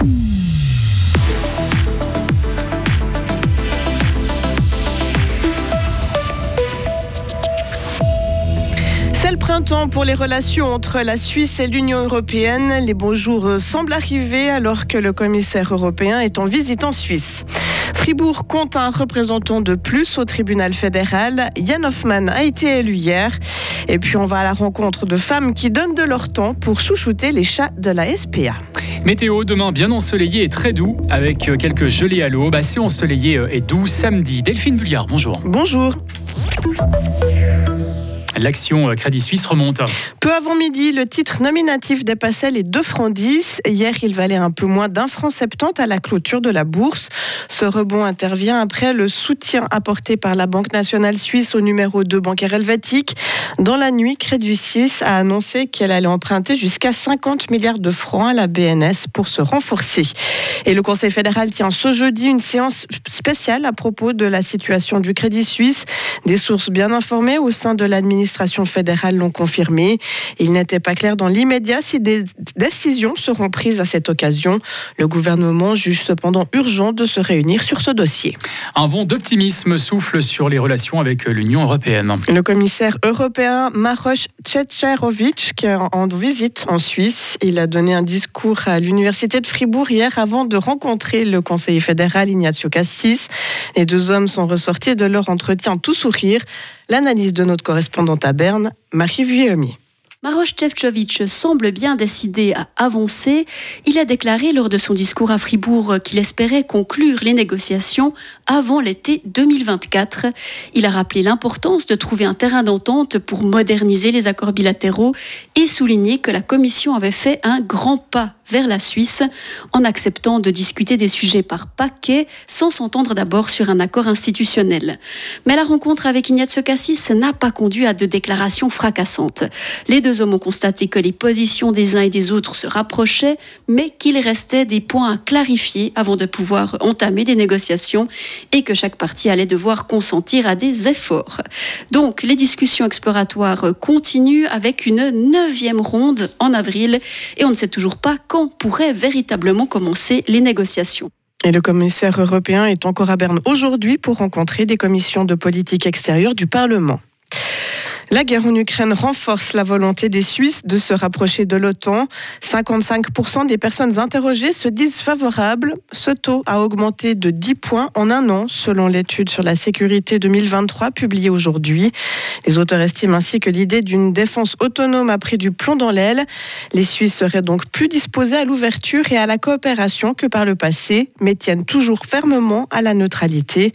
C'est le printemps pour les relations entre la Suisse et l'Union européenne. Les beaux jours semblent arriver alors que le commissaire européen est en visite en Suisse. Fribourg compte un représentant de plus au tribunal fédéral. Jan Hoffmann a été élu hier. Et puis on va à la rencontre de femmes qui donnent de leur temps pour chouchouter les chats de la SPA. Météo demain bien ensoleillé et très doux avec euh, quelques gelées à l'eau. Bah, c'est ensoleillé euh, et doux samedi. Delphine Bulliard, bonjour. Bonjour. L'action euh, Crédit Suisse remonte. Peu avant midi, le titre nominatif dépassait les 2 francs 10. Hier, il valait un peu moins d'un franc 70 à la clôture de la bourse. Ce rebond intervient après le soutien apporté par la Banque nationale suisse au numéro 2 bancaire helvétique. Dans la nuit, Crédit Suisse a annoncé qu'elle allait emprunter jusqu'à 50 milliards de francs à la BNS pour se renforcer. Et le Conseil fédéral tient ce jeudi une séance spéciale à propos de la situation du Crédit Suisse. Des sources bien informées au sein de l'administration fédérale l'ont confirmé. Il n'était pas clair dans l'immédiat si des décisions seront prises à cette occasion. Le gouvernement juge cependant urgent de se réunir sur ce dossier. Un vent d'optimisme souffle sur les relations avec l'Union européenne. Le commissaire européen Maroš Tchetcherovic, qui est en visite en Suisse, il a donné un discours à l'université de Fribourg hier avant de rencontrer le conseiller fédéral Ignacio Cassis. Les deux hommes sont ressortis de leur entretien tout sourire. L'analyse de notre correspondante à Berne, Marie Vuillemi. Maroš Šefčovič semble bien décidé à avancer. Il a déclaré lors de son discours à Fribourg qu'il espérait conclure les négociations avant l'été 2024. Il a rappelé l'importance de trouver un terrain d'entente pour moderniser les accords bilatéraux et souligné que la Commission avait fait un grand pas vers la Suisse en acceptant de discuter des sujets par paquet sans s'entendre d'abord sur un accord institutionnel. Mais la rencontre avec Ignazio Cassis n'a pas conduit à de déclarations fracassantes. Les deux hommes ont constaté que les positions des uns et des autres se rapprochaient, mais qu'il restait des points à clarifier avant de pouvoir entamer des négociations et que chaque partie allait devoir consentir à des efforts. Donc, les discussions exploratoires continuent avec une neuvième ronde en avril et on ne sait toujours pas quand pourrait véritablement commencer les négociations. Et le commissaire européen est encore à Berne aujourd'hui pour rencontrer des commissions de politique extérieure du Parlement. La guerre en Ukraine renforce la volonté des Suisses de se rapprocher de l'OTAN. 55% des personnes interrogées se disent favorables. Ce taux a augmenté de 10 points en un an, selon l'étude sur la sécurité 2023 publiée aujourd'hui. Les auteurs estiment ainsi que l'idée d'une défense autonome a pris du plomb dans l'aile. Les Suisses seraient donc plus disposés à l'ouverture et à la coopération que par le passé, mais tiennent toujours fermement à la neutralité.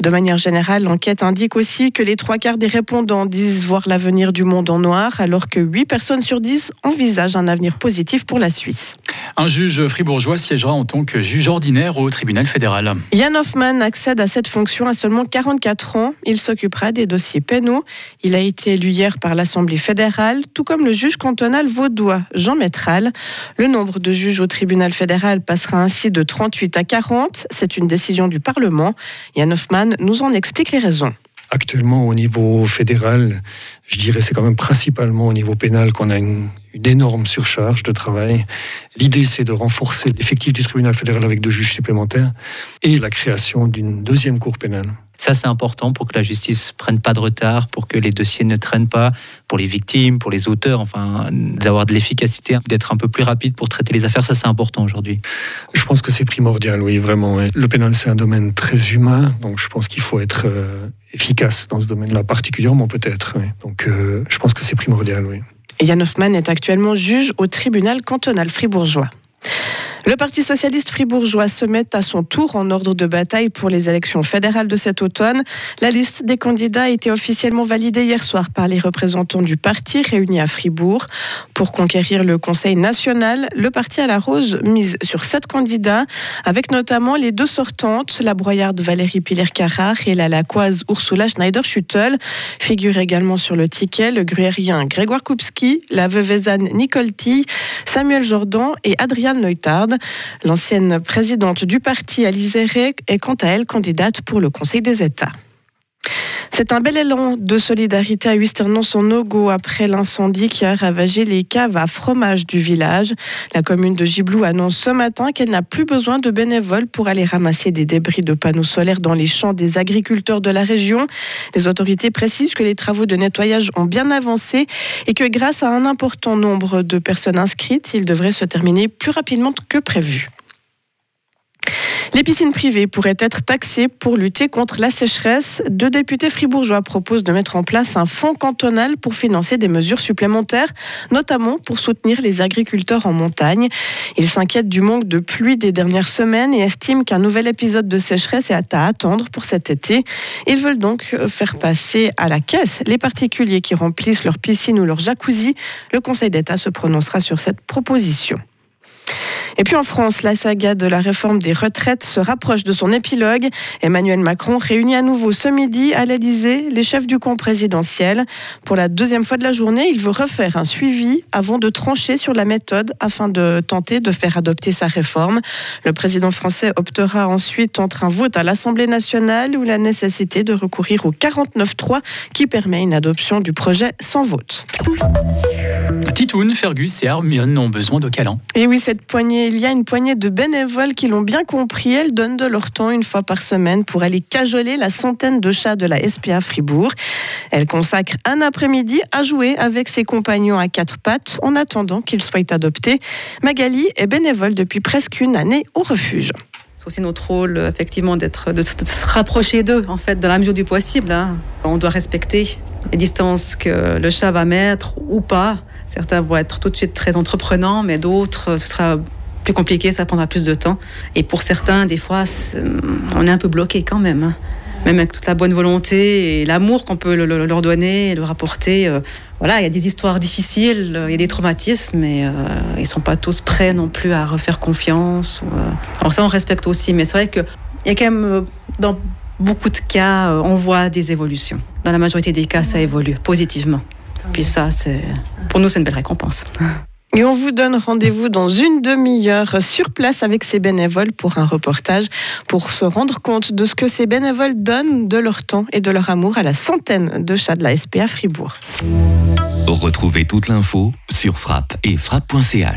De manière générale, l'enquête indique aussi que les trois quarts des répondants disent l'avenir du monde en noir, alors que 8 personnes sur 10 envisagent un avenir positif pour la Suisse. Un juge fribourgeois siégera en tant que juge ordinaire au tribunal fédéral. Jan Hoffmann accède à cette fonction à seulement 44 ans. Il s'occupera des dossiers pénaux. Il a été élu hier par l'Assemblée fédérale, tout comme le juge cantonal vaudois Jean Métral. Le nombre de juges au tribunal fédéral passera ainsi de 38 à 40. C'est une décision du Parlement. Jan Hoffmann nous en explique les raisons actuellement au niveau fédéral, je dirais c'est quand même principalement au niveau pénal qu'on a une, énorme surcharge de travail. L'idée c'est de renforcer l'effectif du tribunal fédéral avec deux juges supplémentaires et la création d'une deuxième cour pénale. Ça, c'est important pour que la justice prenne pas de retard, pour que les dossiers ne traînent pas, pour les victimes, pour les auteurs, enfin, d'avoir de l'efficacité, d'être un peu plus rapide pour traiter les affaires. Ça, c'est important aujourd'hui. Je pense que c'est primordial, oui, vraiment. Le pénal, c'est un domaine très humain, donc je pense qu'il faut être euh, efficace dans ce domaine-là, particulièrement peut-être. Donc, euh, je pense que c'est primordial, oui. Yann Hoffman est actuellement juge au tribunal cantonal fribourgeois. Le Parti socialiste fribourgeois se met à son tour en ordre de bataille pour les élections fédérales de cet automne. La liste des candidats a été officiellement validée hier soir par les représentants du parti réunis à Fribourg. Pour conquérir le Conseil national, le parti à la Rose mise sur sept candidats, avec notamment les deux sortantes, la broyarde Valérie Piller-Carrard et la laquoise Ursula Schneider-Schüttel. Figure également sur le ticket le gruérien Grégoire Koupski, la veuvezanne Nicole Tille, Samuel Jordan et Adriane L'ancienne présidente du parti, Alice est quant à elle candidate pour le Conseil des États. C'est un bel élan de solidarité à Huisternon-son-Nogo après l'incendie qui a ravagé les caves à fromage du village. La commune de Giblou annonce ce matin qu'elle n'a plus besoin de bénévoles pour aller ramasser des débris de panneaux solaires dans les champs des agriculteurs de la région. Les autorités précisent que les travaux de nettoyage ont bien avancé et que grâce à un important nombre de personnes inscrites, ils devraient se terminer plus rapidement que prévu. Les piscines privées pourraient être taxées pour lutter contre la sécheresse. Deux députés fribourgeois proposent de mettre en place un fonds cantonal pour financer des mesures supplémentaires, notamment pour soutenir les agriculteurs en montagne. Ils s'inquiètent du manque de pluie des dernières semaines et estiment qu'un nouvel épisode de sécheresse est à attendre pour cet été. Ils veulent donc faire passer à la caisse les particuliers qui remplissent leur piscine ou leur jacuzzi. Le Conseil d'État se prononcera sur cette proposition. Et puis en France, la saga de la réforme des retraites se rapproche de son épilogue. Emmanuel Macron réunit à nouveau ce midi à l'Elysée les chefs du camp présidentiel. Pour la deuxième fois de la journée, il veut refaire un suivi avant de trancher sur la méthode afin de tenter de faire adopter sa réforme. Le président français optera ensuite entre un vote à l'Assemblée nationale ou la nécessité de recourir au 49-3 qui permet une adoption du projet sans vote. Titoun, Fergus et Hermione ont besoin de câlins. Et oui, cette poignée, il y a une poignée de bénévoles qui l'ont bien compris. Elles donnent de leur temps une fois par semaine pour aller cajoler la centaine de chats de la SPA Fribourg. Elles consacrent un après-midi à jouer avec ses compagnons à quatre pattes en attendant qu'ils soient adoptés. Magali est bénévole depuis presque une année au refuge. C'est aussi notre rôle, effectivement, d'être, de se rapprocher d'eux, en fait, dans la mesure du possible. Hein. On doit respecter les distances que le chat va mettre ou pas. Certains vont être tout de suite très entreprenants, mais d'autres, ce sera plus compliqué, ça prendra plus de temps. Et pour certains, des fois, on est un peu bloqué quand même. Hein. Même avec toute la bonne volonté et l'amour qu'on peut leur donner leur apporter. Euh, voilà, il y a des histoires difficiles, il y a des traumatismes, mais euh, ils ne sont pas tous prêts non plus à refaire confiance. Euh. Alors ça, on respecte aussi, mais c'est vrai qu'il y a quand même, dans beaucoup de cas, on voit des évolutions. Dans la majorité des cas, ça évolue positivement. Puis ça, c'est pour nous, c'est une belle récompense. Et on vous donne rendez-vous dans une demi-heure sur place avec ces bénévoles pour un reportage pour se rendre compte de ce que ces bénévoles donnent de leur temps et de leur amour à la centaine de chats de la SPA Fribourg. Retrouvez toute l'info sur frappe et frappe.ch.